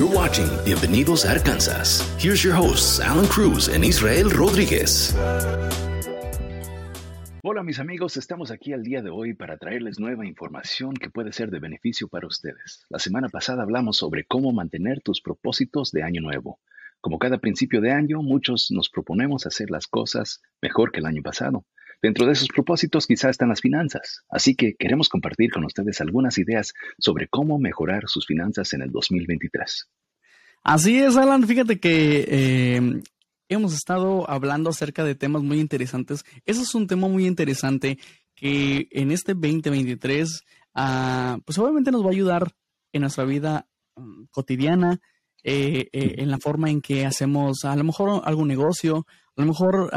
You're watching Bienvenidos a Arkansas. Here's your hosts, Alan Cruz and Israel Rodríguez. Hola mis amigos, estamos aquí el día de hoy para traerles nueva información que puede ser de beneficio para ustedes. La semana pasada hablamos sobre cómo mantener tus propósitos de año nuevo. Como cada principio de año, muchos nos proponemos hacer las cosas mejor que el año pasado. Dentro de esos propósitos quizás están las finanzas, así que queremos compartir con ustedes algunas ideas sobre cómo mejorar sus finanzas en el 2023. Así es, Alan. Fíjate que eh, hemos estado hablando acerca de temas muy interesantes. Ese es un tema muy interesante que en este 2023, ah, pues obviamente nos va a ayudar en nuestra vida mm, cotidiana, eh, eh, en la forma en que hacemos a lo mejor algún negocio, a lo mejor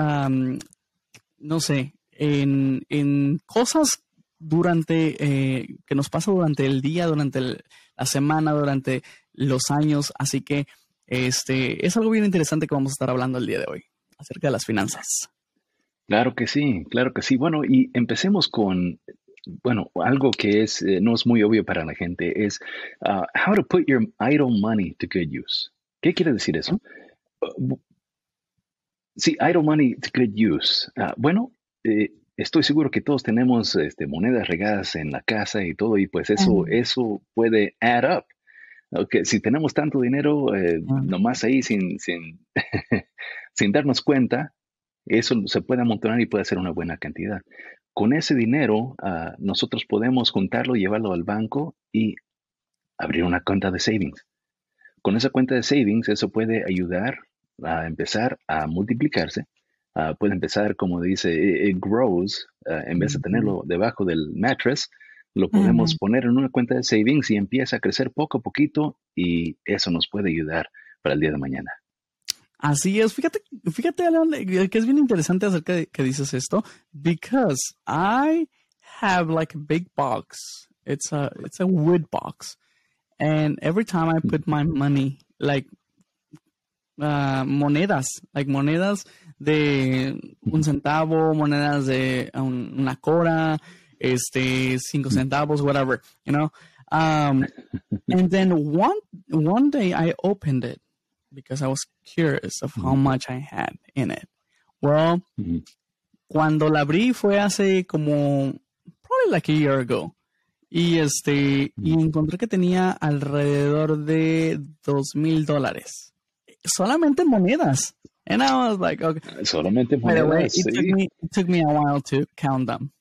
no sé, en, cosas durante, eh, que nos pasa durante el día, durante la semana, durante los años. Así que este es algo bien interesante que vamos a estar hablando el día de hoy, acerca de las finanzas. Claro que sí, claro que sí. Bueno, y empecemos con, bueno, algo que es, eh, no es muy obvio para la gente, es uh, how to put your idle money to good use. ¿Qué quiere decir eso? Sí, idle money to good use. Ah, bueno, eh, estoy seguro que todos tenemos este, monedas regadas en la casa y todo, y pues eso, eso puede add up. Okay, si tenemos tanto dinero eh, nomás ahí sin, sin, sin darnos cuenta, eso se puede amontonar y puede ser una buena cantidad. Con ese dinero, ah, nosotros podemos juntarlo, llevarlo al banco y abrir una cuenta de savings. Con esa cuenta de savings, eso puede ayudar a empezar a multiplicarse, uh, puede empezar, como dice, it, grows, ah, en vez de tenerlo debajo del mattress, lo podemos poner en una cuenta de savings y empieza a crecer poco a poquito y eso nos puede ayudar para el día de mañana. Así es, fíjate, fíjate, eh, que es bien interesante acerca de que dices esto, because I have like a big box. It's a it's a wood box, and every time I put my money, like uh, monedas, like monedas de un centavo, monedas de un, una cora, este, cinco centavos, whatever, you know. Um, and then one one day I opened it because I was curious of how much I had in it. Well, cuando la abrí fue hace como probably like a year ago. Y este, y encontré que tenía alrededor de dos mil dólares solamente monedas. And I was like, okay. Solamente monedas. Way, it, sí. took me, it took me a while to count them.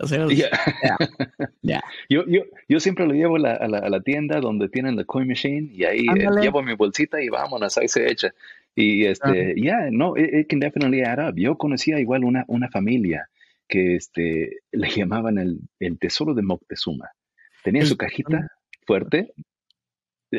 Was, yeah. Yeah. yeah. Yo, yo, yo siempre lo llevo a la, a, la, a la, tienda donde tienen la coin machine y ahí eh, llevo mi bolsita y vámonos, ahí se echa. Y este, uh -huh. yeah, no, it, it, can definitely add up. Yo conocía igual una, una familia que este, le llamaban el, el tesoro de Moctezuma. Tenía su cajita fuerte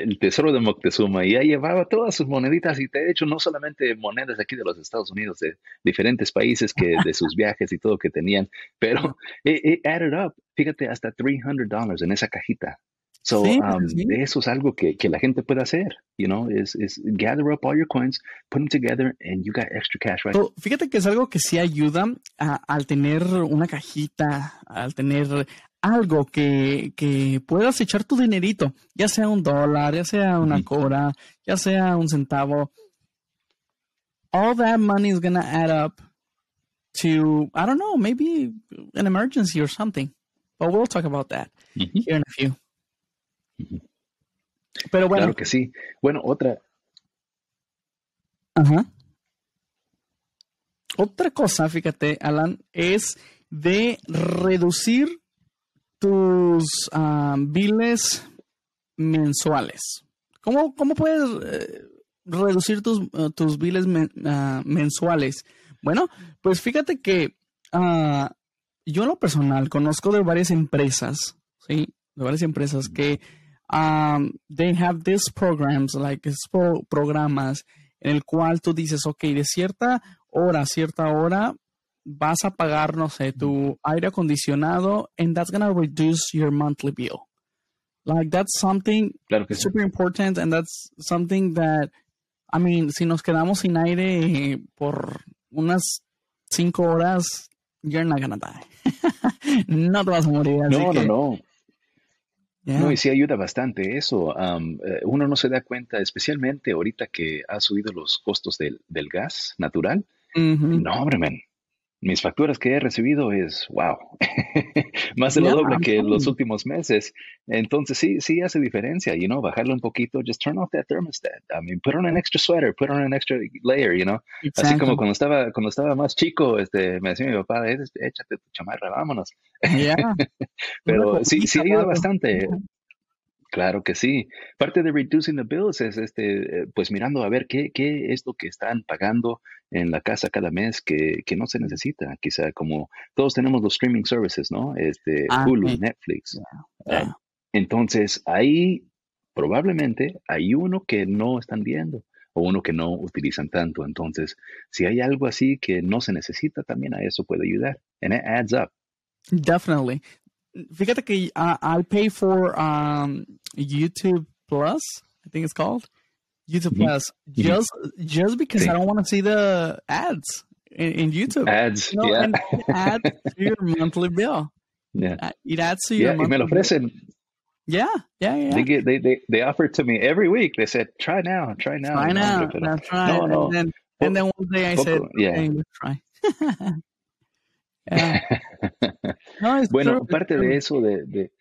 el tesoro de Moctezuma y ya llevaba todas sus moneditas y de hecho no solamente monedas aquí de los Estados Unidos, de diferentes países que de sus viajes y todo que tenían, pero it, added up, fíjate, hasta $300 en esa cajita. So, um, eso es algo que, que, la gente puede hacer, you know, is, is gather up all your coins, put them together, and you got extra cash, right? So, fíjate que es algo que sí ayuda a, al tener una cajita, al tener algo que, que, puedas echar tu dinerito, ya sea un dólar, ya sea una cora, ya sea un centavo. All that money is going to add up to, I don't know, maybe an emergency or something. But we'll talk about that here in a few. Pero bueno. Claro que sí. Bueno, otra. Ajá. Otra cosa, fíjate, Alan, es de reducir tus uh, biles mensuales. ¿Cómo, cómo puedes eh, reducir tus, uh, tus biles uh, mensuales? Bueno, pues fíjate que yo en lo personal conozco de varias empresas, ¿sí? De varias empresas que um, they have these programs, like pro programas en el cual tú dices, ok, de cierta hora a cierta hora vas a pagar, no sé, tu aire acondicionado, and that's gonna reduce your monthly bill. Like that's something claro super sí. important, and that's something that, I mean, si nos quedamos sin aire por unas cinco horas, you're not gonna die. no te vas a morir. no, que, no, no. No, y sí ayuda bastante eso. Um, eh, uno no se da cuenta, especialmente ahorita que ha subido los costos del, del gas natural. No, hombre, man, mis facturas que he recibido es, wow, más de lo doble que los últimos meses. Entonces sí, sí hace diferencia, you know, bajarle un poquito, just turn off that thermostat. I mean, put on an extra sweater, put on an extra layer, you know. Así como cuando estaba, cuando estaba más chico, este, me decía mi papá, échate tu chamarra, vámonos. Pero sí, sí ayuda bastante. Claro que sí. Parte de reducing the bills es este, eh, pues mirando a ver qué, qué es lo que están pagando en la casa cada mes que, que no se necesita. Quizá como todos tenemos los streaming services, ¿no? Este, ah, Hulu, Netflix. Ah, entonces, ahí probablemente hay uno que no están viendo o uno que no utilizan tanto. Entonces, si hay algo así que no se necesita, también a eso puede ayudar. And it adds up. Definitely. Fíjate que uh, I pay for um, YouTube Plus, I think it's called YouTube mm-hmm. Plus, mm-hmm. just just because I don't want to see the ads in, in YouTube. Ads, you know, yeah. And add to your monthly bill. Yeah, uh, it adds to your. Yeah, monthly me lo ofrecen. Yeah, yeah, yeah. They get they, they they offer it to me every week. They said, "Try now, try now." Try now. That's right. No, no. And then, and then one day I said, "Yeah, try." bueno, parte de eso, de, de,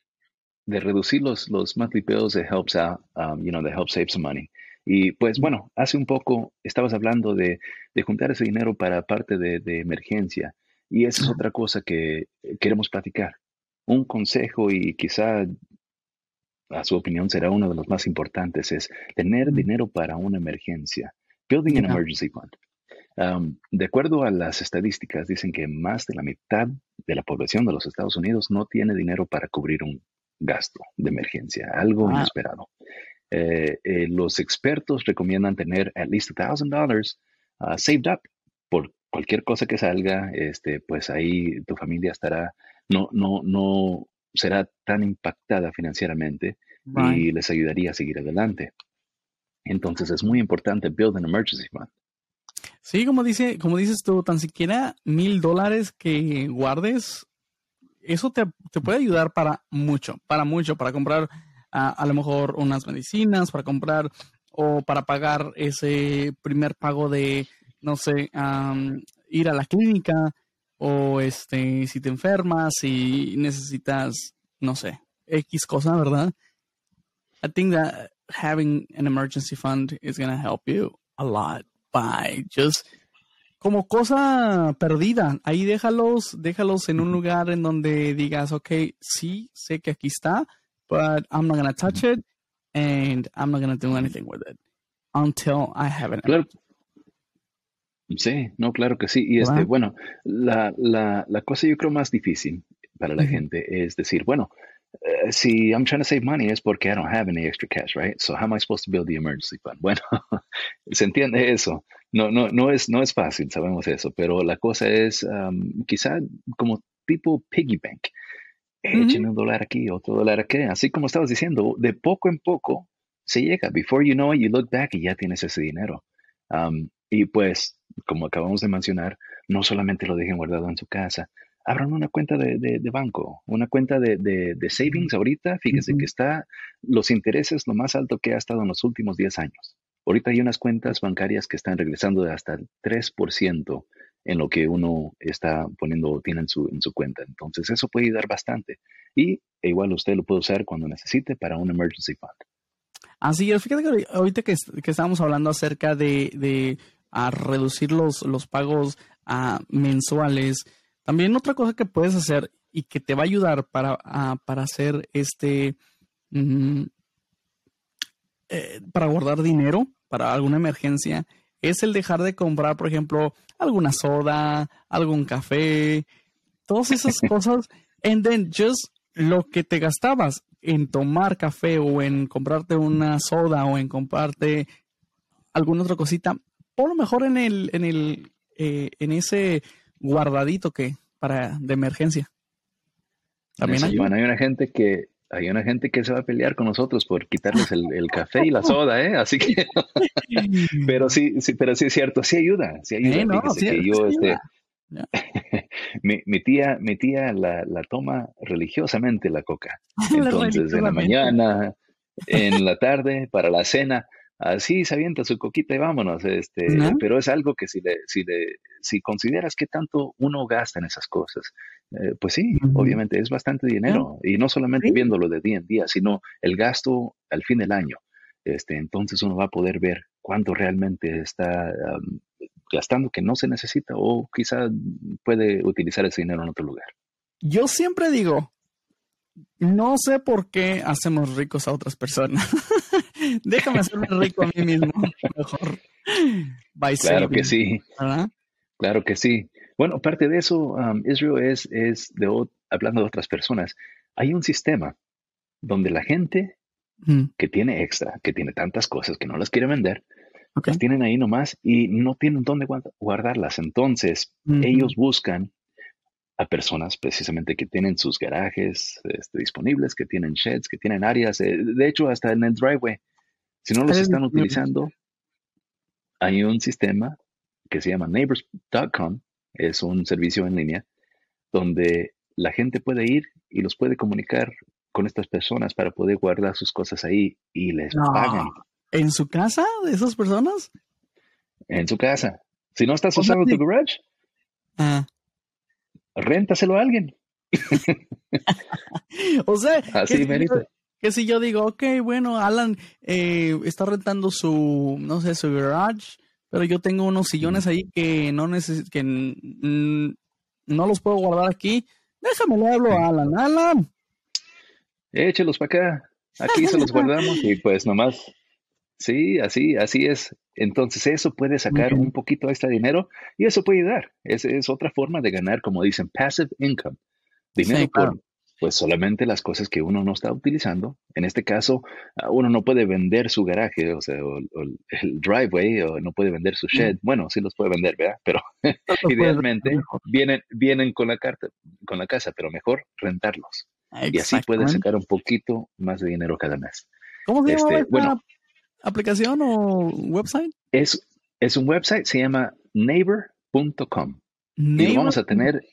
de, reducir los, los monthly bills, it helps out, um, you know, they help save some money. Y pues bueno, hace un poco estabas hablando de, de juntar ese dinero para parte de, de, emergencia. Y esa es otra cosa que queremos platicar. Un consejo y quizá a su opinión será uno de los más importantes es tener dinero para una emergencia. Building an emergency fund de acuerdo a las estadísticas, dicen que más de la mitad de la población de los Estados Unidos no tiene dinero para cubrir un gasto de emergencia, algo inesperado. Eh, eh, los expertos recomiendan tener at least $1,000 uh, saved up por cualquier cosa que salga, este, pues ahí tu familia estará, no, no, no será tan impactada financieramente y les ayudaría a seguir adelante. Entonces es muy importante build an emergency fund. Sí, como dice, como dices tú, tan siquiera mil dólares que guardes, eso te, puede ayudar para mucho, para mucho, para comprar a lo mejor unas medicinas, para comprar o para pagar ese primer pago de, no sé, ir a la clínica o este, si te enfermas, si necesitas, no sé, X cosa, ¿verdad? I think that having an emergency fund is going to help you a lot just como cosa perdida. Ahí déjalos, déjalos en un lugar en donde digas, ok, sí, sé que aquí está, but I'm not to touch it and I'm not to do anything with it until I have it. Claro. Sí, no, claro que sí. Y este, bueno, la, la, la cosa yo creo más difícil para la gente es decir, bueno, uh, si I'm trying to save money es porque I don't have any extra cash, right? So how am I supposed to build the emergency fund? Bueno, se entiende eso. No, no, no es, no es fácil, sabemos eso, pero la cosa es um, quizá como tipo piggy bank. Echen un dólar aquí, otro dólar aquí. Así como estabas diciendo, de poco en poco se llega. Before you know it, you look back y ya tienes ese dinero. Um, y pues, como acabamos de mencionar, no solamente lo dejen guardado en su casa, abran una cuenta de, de, banco, una cuenta de, de savings ahorita, fíjense que está los intereses lo más alto que ha estado en los últimos 10 años. Ahorita hay unas cuentas bancarias que están regresando de hasta el 3% en lo que uno está poniendo o tiene en su, en su cuenta. Entonces, eso puede ayudar bastante. Y e igual usted lo puede usar cuando necesite para un emergency fund. Así es, fíjate que ahorita que, que estábamos hablando acerca de, de a reducir los, los pagos a mensuales, también otra cosa que puedes hacer y que te va a ayudar para, para hacer este, mm, eh, para guardar dinero para alguna emergencia, es el dejar de comprar, por ejemplo, alguna soda, algún café, todas esas cosas, and then just lo que te gastabas en tomar café o en comprarte una soda o en comprarte alguna otra cosita, o lo mejor en el, en el, eh, en ese guardadito que para de emergencia. También hay, hay una gente que hay una gente que se va a pelear con nosotros por quitarles el, café y la soda, ¿eh? Así que, pero sí, sí, pero sí es cierto, sí ayuda, sí ayuda. Sí, no, sí, yo, este, mi, mi, tía, mi tía la, la, toma religiosamente la coca. Entonces, en la mañana, en la tarde, para la cena, así se avienta su coquita y vámonos. Este, Pero es algo que si, le, si, le, si consideras que tanto uno gasta en esas cosas, eh, pues sí, obviamente es bastante dinero. Y no solamente viéndolo de día en día, sino el gasto al fin del año. Este, entonces uno va a poder ver cuánto realmente está gastando que no se necesita o quizá puede utilizar ese dinero en otro lugar. Yo siempre digo, no sé por qué hacemos ricos a otras personas. Déjame hacerme rico a mí mismo, mejor. claro que sí. Claro que sí. Bueno, aparte de eso, um, Israel es, es de, hablando de otras personas, hay un sistema donde la gente mm. que tiene extra, que tiene tantas cosas que no las quiere vender, las tienen ahí nomás y no tienen dónde guardarlas. Entonces, ellos buscan a personas precisamente que tienen sus garajes este, disponibles, que tienen sheds, que tienen áreas, eh, de hecho, hasta en el driveway. Si no los están utilizando, hay un sistema que se llama neighbors.com, es un servicio en línea donde la gente puede ir y los puede comunicar con estas personas para poder guardar sus cosas ahí y les pagan. ¿En su casa de esas personas? En su casa. Si no estás usando tu garage, ah. réntaselo a alguien. o sea, Así, yo, que, si yo digo, ok, bueno, Alan eh, está rentando su, no sé, su garage, pero yo tengo unos sillones ahí que no neces que no los puedo guardar aquí. Déjame le hablo a Alan. Alan. Échelos para acá. Aquí se los guardamos y pues nomás Sí, así, así es. Entonces eso puede sacar un poquito de este dinero y eso puede ayudar. Es, es otra forma de ganar, como dicen, passive income. Dinero por, pues solamente las cosas que uno no está utilizando. En este caso, ah, uno no puede vender su garaje, o sea, el driveway, o no puede vender su shed. Bueno, sí los puede vender, ¿verdad? Pero idealmente vienen, vienen con la carta, con la casa, pero mejor rentarlos. Y así puede sacar un poquito más de dinero cada mes. ¿Cómo se llama este, bueno, aplicación o website? Es, es un website, se llama neighbor.com. Y lo vamos a tener,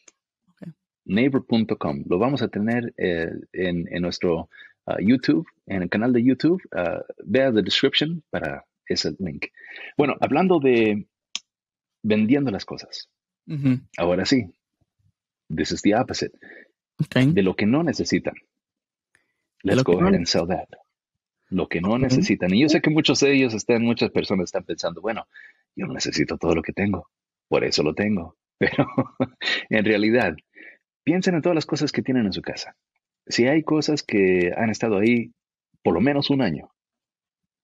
neighbor.com, lo vamos a tener eh, en, en, nuestro uh, YouTube, en el canal de YouTube. Uh, vea la description para ese link. Bueno, hablando de vendiendo las cosas. Ahora sí, this is the opposite. De lo que no necesitan. Let's go ahead and sell that lo que no necesitan. Y yo sé que muchos de ellos están, muchas personas están pensando, bueno, yo no necesito todo lo que tengo, por eso lo tengo. Pero en realidad, piensen en todas las cosas que tienen en su casa. Si hay cosas que han estado ahí por lo menos un año,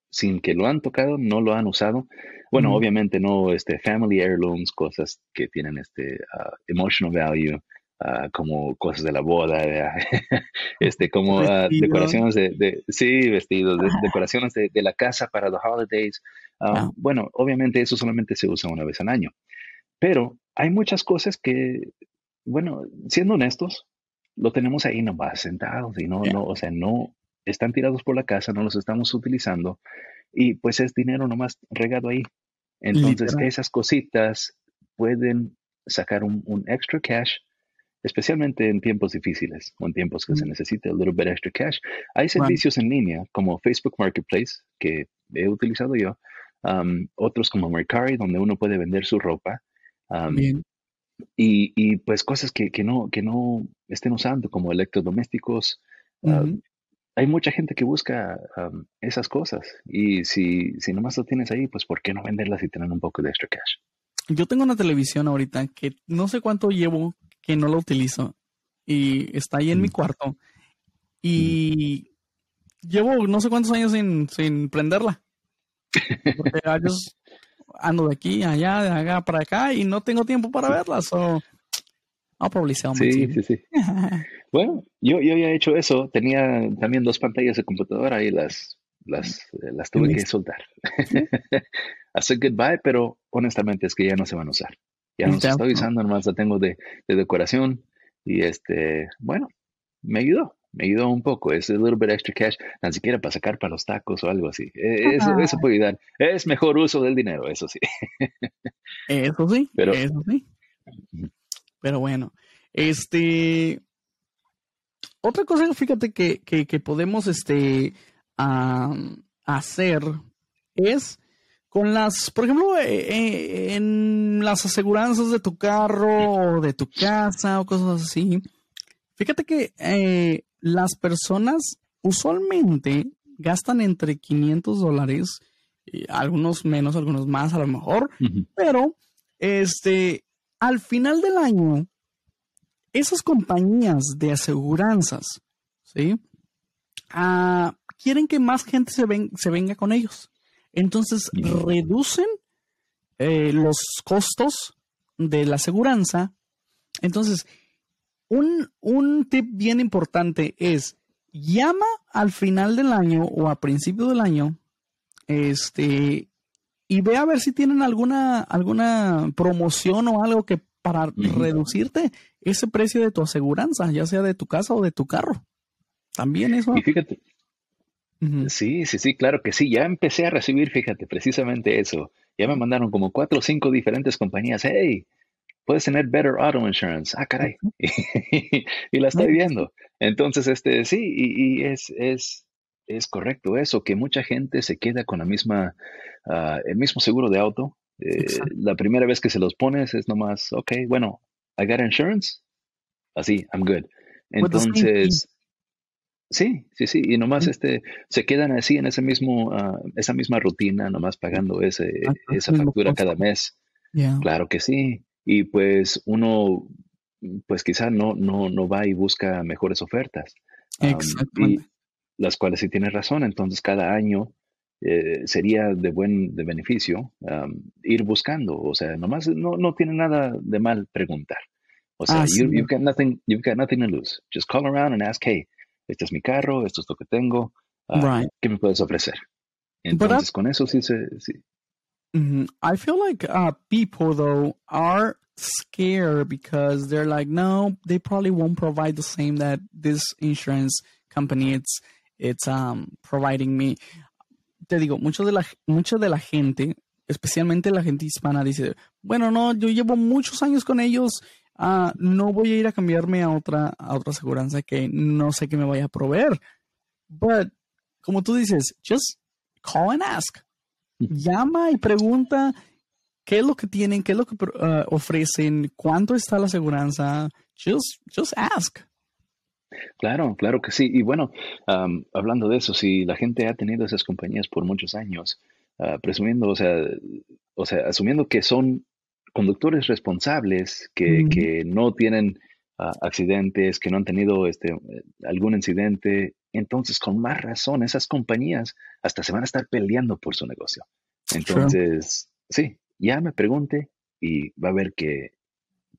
sin que lo han tocado, no lo han usado. Bueno, obviamente no este family heirlooms, cosas que tienen este uh, emotional value, Ah, como cosas de la boda, este, como ah, decoraciones de, sí, vestidos, decoraciones de, la casa para los holidays. Ah, bueno, obviamente eso solamente se usa una vez al año, pero hay muchas cosas que, bueno, siendo honestos, lo tenemos ahí nomás sentados y no, no, o sea, no están tirados por la casa, no los estamos utilizando y pues es dinero nomás regado ahí. Entonces esas cositas pueden sacar un, un extra cash especialmente en tiempos difíciles o en tiempos que se mm. necesita un little bit extra cash. Hay servicios en línea como Facebook Marketplace que he utilizado yo, um, otros como Mercari donde uno puede vender su ropa. Um, y, y, pues cosas que, que, no, que no estén usando como electrodomésticos. Hay mucha gente que busca esas cosas y si, si nomás lo tienes ahí, pues ¿por qué no venderlas y tener un poco de extra cash? Yo tengo una televisión ahorita que no sé cuánto llevo que no lo utilizo y está ahí en mi cuarto y llevo no sé cuántos años sin, sin prenderla. Porque yo ando de aquí allá, de acá para acá y no tengo tiempo para verla. So, I'll probably sell sí, sí, sí. bueno, yo, yo ya he hecho eso. Tenía también dos pantallas de computadora y las, las, eh, las tuve que soltar. Hacer goodbye, pero honestamente es que ya no se van a usar. Ya no se estoy usando, nomás la tengo de, decoración. Y este, bueno, me ayudó, me ayudó un poco. Es un little bit extra cash, ni siquiera para sacar para los tacos o algo así. E, eso, eso puede ayudar. Es mejor uso del dinero, eso sí. Eso sí, Pero, eso sí. Pero bueno, este, otra cosa, fíjate que, que, podemos este, hacer es con las, por ejemplo, eh, eh, en las aseguranzas de tu carro o de tu casa o cosas así. Fíjate que eh, las personas usualmente gastan entre 500 dólares, algunos menos, algunos más a lo mejor, pero este, al final del año, esas compañías de aseguranzas, ¿sí? Ah, quieren que más gente se, se venga con ellos. Entonces reducen eh, los costos de la aseguranza. Entonces, un, un tip bien importante es llama al final del año o a principio del año este, y ve a ver si tienen alguna, alguna promoción o algo que para reducirte ese precio de tu aseguranza, ya sea de tu casa o de tu carro. También eso. Y fíjate. Sí, sí, sí, claro que sí. Ya empecé a recibir, fíjate, precisamente eso. Ya me mandaron como cuatro o cinco diferentes compañías. Hey, puedes tener Better Auto Insurance. Ah, caray. y, la estoy viendo. Entonces, este, sí, y, es, es, es correcto eso, que mucha gente se queda con la misma, ah, el mismo seguro de auto. Eh, la primera vez que se los pones es nomás, ok, bueno, I got insurance. Así, I'm good. Entonces, sí, sí, sí. Y nomás este, se quedan así en ese mismo, ah, esa misma rutina, nomás pagando ese, esa factura cada mes. Claro que sí. Y pues uno, pues quizá no, no, no va y busca mejores ofertas. Exactamente. las cuales sí tienes razón. Entonces, cada año eh, sería de buen de beneficio ir buscando. O sea, nomás no, no tiene nada de mal preguntar. O sea, ah, you, you've, got nothing, you've got nothing to lose. Just call around and ask, hey, este es mi carro, esto es lo que tengo, uh, ¿qué me puedes ofrecer? Entonces, con eso sí se... Sí. Mm-hmm. I feel like uh, people, though, are scared because they're like, no, they probably won't provide the same that this insurance company it's it's um providing me te digo, mucho de la, mucha de la gente, especialmente la gente hispana, dice, bueno, no, yo llevo muchos años con ellos, uh, no voy a ir a cambiarme a otra, a otra aseguranza que no sé qué me vaya a proveer. But, como tú dices, just call and ask. Llama y pregunta qué es lo que tienen, qué es lo que uh, ofrecen, cuánto está la aseguranza. Just, just ask. Claro, claro que sí. Y bueno, hablando de eso, si la gente ha tenido esas compañías por muchos años, ah, presumiendo, o sea, o sea, asumiendo que son conductores responsables, que, no tienen ah, accidentes, que no han tenido este, algún incidente, entonces con más razón esas compañías hasta se van a estar peleando por su negocio. Entonces, sí, ya me pregunte y va a ver que,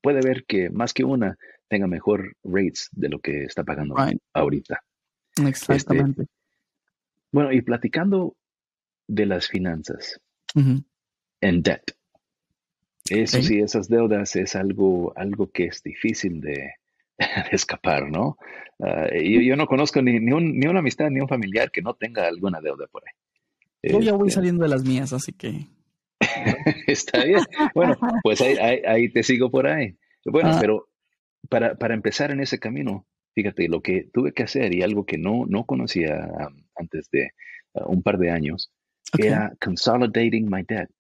puede ver que más que una tenga mejor rates de lo que está pagando ahorita. Exactamente. Este, bueno, y platicando de las finanzas en debt. Eso sí, esas deudas es algo, algo que es difícil de, escapar, ¿no? Ah, yo, no conozco ni, ni, un, ni, una amistad ni un familiar que no tenga alguna deuda por ahí. Yo ya voy este saliendo de las mías, así que. Está bien. Bueno, pues ahí, ahí, te sigo por ahí. Bueno, ah. pero para, para, empezar en ese camino, fíjate, lo que tuve que hacer y algo que no, no conocía um, antes de uh, un par de años, era consolidating my debt.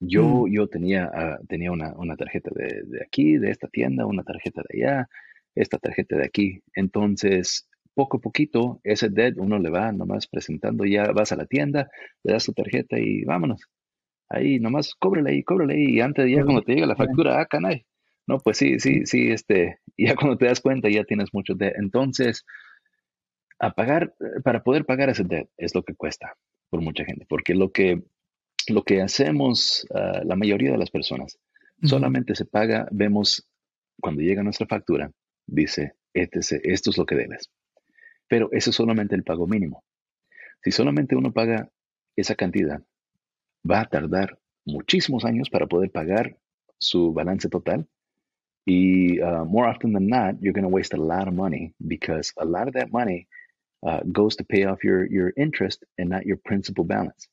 Yo, mm. yo tenía, uh, tenía una, una tarjeta de, de, aquí, de esta tienda, una tarjeta de allá, esta tarjeta de aquí. Entonces, poco a poquito, ese debt uno le va nomás presentando, ya vas a la tienda, le das tu tarjeta y vámonos. Ahí nomás cóbrele ahí, cóbrele ahí. Y antes ya cuando te llega la factura, ah, canay, no, pues sí, sí, sí, este, ya cuando te das cuenta ya tienes mucho debt. Entonces, a pagar, para poder pagar ese debt es lo que cuesta por mucha gente, porque lo que, lo que hacemos ah, la mayoría de las personas solamente se paga, vemos cuando llega nuestra factura, dice, este, esto es lo que debes. Pero eso es solamente el pago mínimo. Si solamente uno paga esa cantidad, va a tardar muchísimos años para poder pagar su balance total y uh, more often than not, you're going to waste a lot of money because a lot of that money uh, goes to pay off your, your interest and not your principal balance.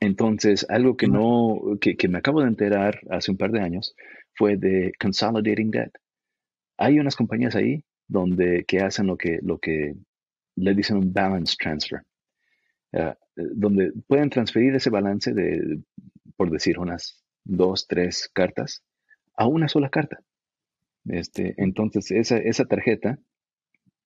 Entonces, algo que no, que, que, me acabo de enterar hace un par de años fue de consolidating debt. Hay unas compañías ahí donde que hacen lo que, lo que le dicen un balance transfer, uh, donde pueden transferir ese balance de, por decir, unas dos, tres cartas a una sola carta. Este, entonces, esa, esa tarjeta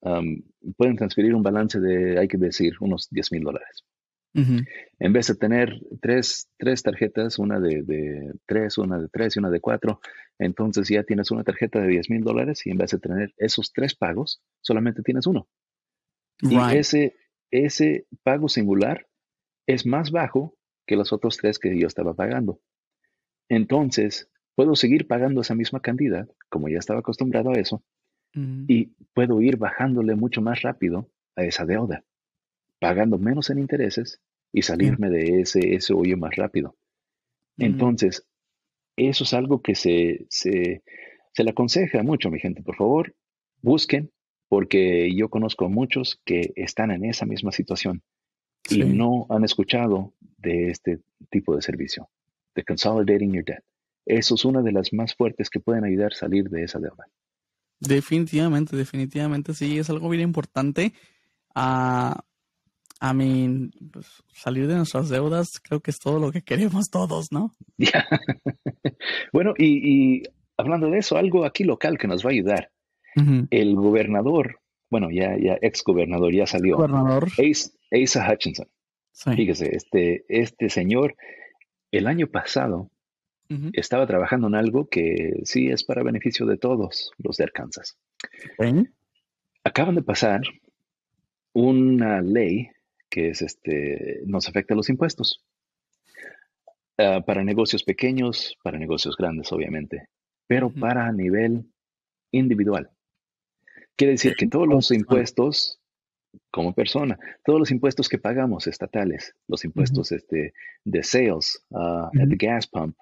um, pueden transferir un balance de, hay que decir, unos 10 mil dólares. En vez de tener tres, tres tarjetas, una de, de, tres, una de tres y una de cuatro, entonces ya tienes una tarjeta de 10 mil dólares y en vez de tener esos tres pagos, solamente tienes uno. Y ese, ese pago singular es más bajo que los otros tres que yo estaba pagando. Entonces, puedo seguir pagando esa misma cantidad, como ya estaba acostumbrado a eso, y puedo ir bajándole mucho más rápido a esa deuda pagando menos en intereses y salirme de ese, ese hoyo más rápido. Entonces, eso es algo que se, se, le aconseja mucho, mi gente. Por favor, busquen, porque yo conozco muchos que están en esa misma situación y no han escuchado de este tipo de servicio, de Consolidating Your Debt. Eso es una de las más fuertes que pueden ayudar a salir de esa deuda. Definitivamente, definitivamente, sí, es algo bien importante. Uh, I mean, pues, salir de nuestras deudas creo que es todo lo que queremos todos, ¿no? bueno, y, hablando de eso, algo aquí local que nos va a ayudar. El gobernador, bueno, ya, ya ex gobernador, ya salió. Gobernador. Asa, Hutchinson. Fíjese, este, este señor, el año pasado, estaba trabajando en algo que sí es para beneficio de todos los de Arkansas. Acaban de pasar una ley que es este, nos afecta los impuestos. Ah, para negocios pequeños, para negocios grandes, obviamente, pero para nivel individual. Quiere decir que todos los impuestos, como persona, todos los impuestos que pagamos estatales, los impuestos este, de sales uh, at the gas pump,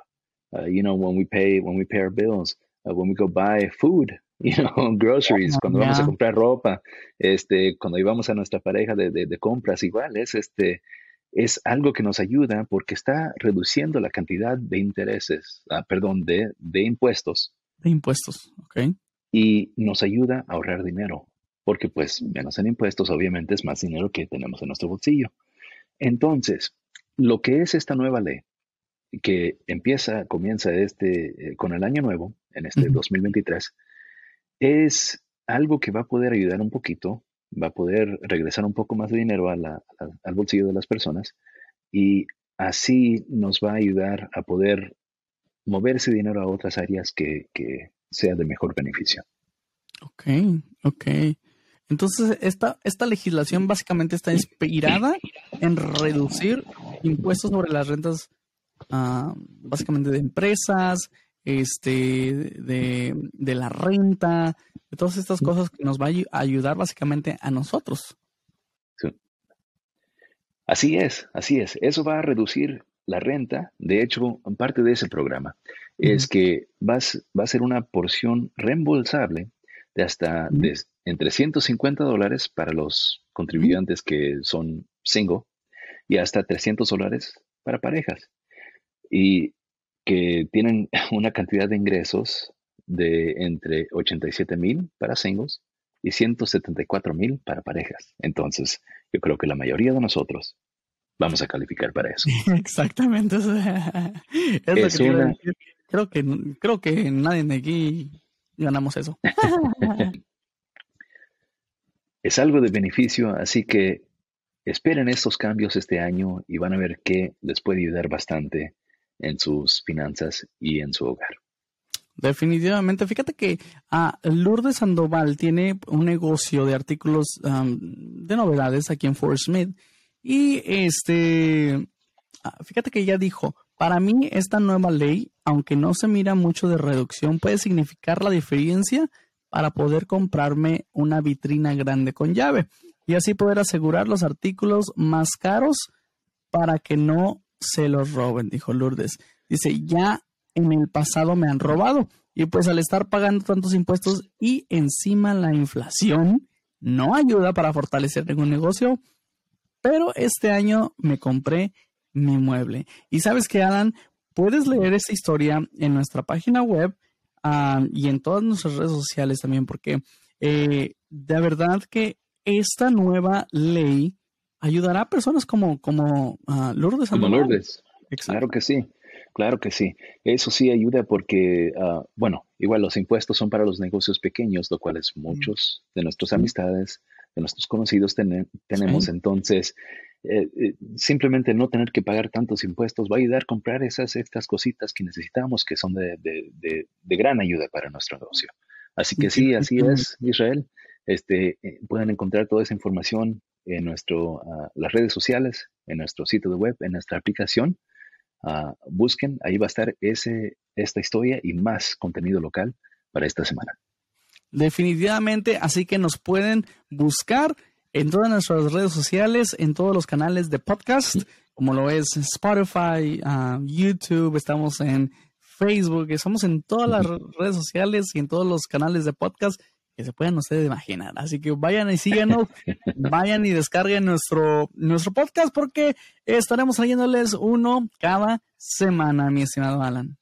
uh, you know, when we pay, when we pay our bills, when we go buy food, you know, groceries, cuando vamos a comprar ropa, este, cuando íbamos a nuestra pareja de, de, compras, igual es este, es algo que nos ayuda porque está reduciendo la cantidad de intereses, ah, perdón, de, de impuestos. De impuestos, ok. Y nos ayuda a ahorrar dinero, porque pues menos en impuestos obviamente es más dinero que tenemos en nuestro bolsillo. Entonces, lo que es esta nueva ley, que empieza, comienza este, eh, con el año nuevo, en este 2023, es algo que va a poder ayudar un poquito, va a poder regresar un poco más de dinero al bolsillo de las personas y así nos va a ayudar a poder mover ese dinero a otras áreas que, sea de mejor beneficio. Ok, ok. Entonces, esta, esta legislación básicamente está inspirada en reducir impuestos sobre las rentas, ah, básicamente de empresas, este, de, la renta, de todas estas cosas que nos va a ayudar básicamente a nosotros. Así es, así es. Eso va a reducir la renta. De hecho, parte de ese programa es que vas, va a ser una porción reembolsable de hasta entre 150 dólares para los contribuyentes que son single y hasta 300 dólares para parejas. Y que tienen una cantidad de ingresos de entre 87 mil para singles y 174 mil para parejas. Entonces, yo creo que la mayoría de nosotros vamos a calificar para eso. Exactamente. Es, lo que Creo que, creo que nadie de aquí ganamos eso. es algo de beneficio, así que esperen estos cambios este año y van a ver que les puede ayudar bastante en sus finanzas y en su hogar. Definitivamente. Fíjate que ah, Lourdes Sandoval tiene un negocio de artículos de novedades aquí en Fort Smith. Y este, ah, fíjate que ella dijo, para mí esta nueva ley, aunque no se mira mucho de reducción, puede significar la diferencia para poder comprarme una vitrina grande con llave y así poder asegurar los artículos más caros para que no se los roben, dijo Lourdes. Dice, ya en el pasado me han robado y pues al estar pagando tantos impuestos y encima la inflación no ayuda para fortalecer ningún negocio, pero este año me compré mi mueble. Y sabes que, Alan, puedes leer esta historia en nuestra página web ah, y en todas nuestras redes sociales también, porque eh, de verdad que esta nueva ley ayudará a personas como, como uh, Lourdes. Como Lourdes. Claro que sí. Claro que sí. Eso sí ayuda porque, ah, bueno, igual los impuestos son para los negocios pequeños, lo cual es muchos de nuestras amistades, de nuestros conocidos tenemos. Entonces, eh, eh, simplemente no tener que pagar tantos impuestos va a ayudar a comprar esas estas cositas que necesitamos, que son de, de, de, gran ayuda para nuestro negocio. Así que sí, así es, Israel. Este, eh, pueden encontrar toda esa información en nuestro, ah, las redes sociales, en nuestro sitio de web, en nuestra aplicación. Ah, busquen, ahí va a estar ese, esta historia y más contenido local para esta semana. Definitivamente, así que nos pueden buscar en todas nuestras redes sociales, en todos los canales de podcast, como lo es Spotify, ah, YouTube, estamos en Facebook, estamos en todas las redes sociales y en todos los canales de podcast que se puedan ustedes imaginar. Así que vayan y síganos, vayan y descarguen nuestro, nuestro podcast porque estaremos trayéndoles uno cada semana, mi estimado Alan.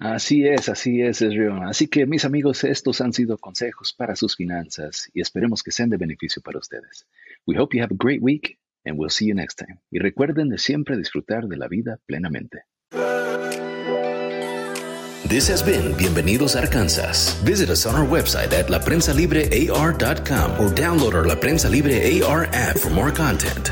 Así es, así es, Río. Así que mis amigos, estos han sido consejos para sus finanzas y esperemos que sean de beneficio para ustedes. We hope you have a great week and we'll see you next time. Y recuerden de siempre disfrutar de la vida plenamente. This has been Bienvenidos a Arkansas. Visit us on our website at laprensalibrear.com or download our La Prensa Libre AR app for more content.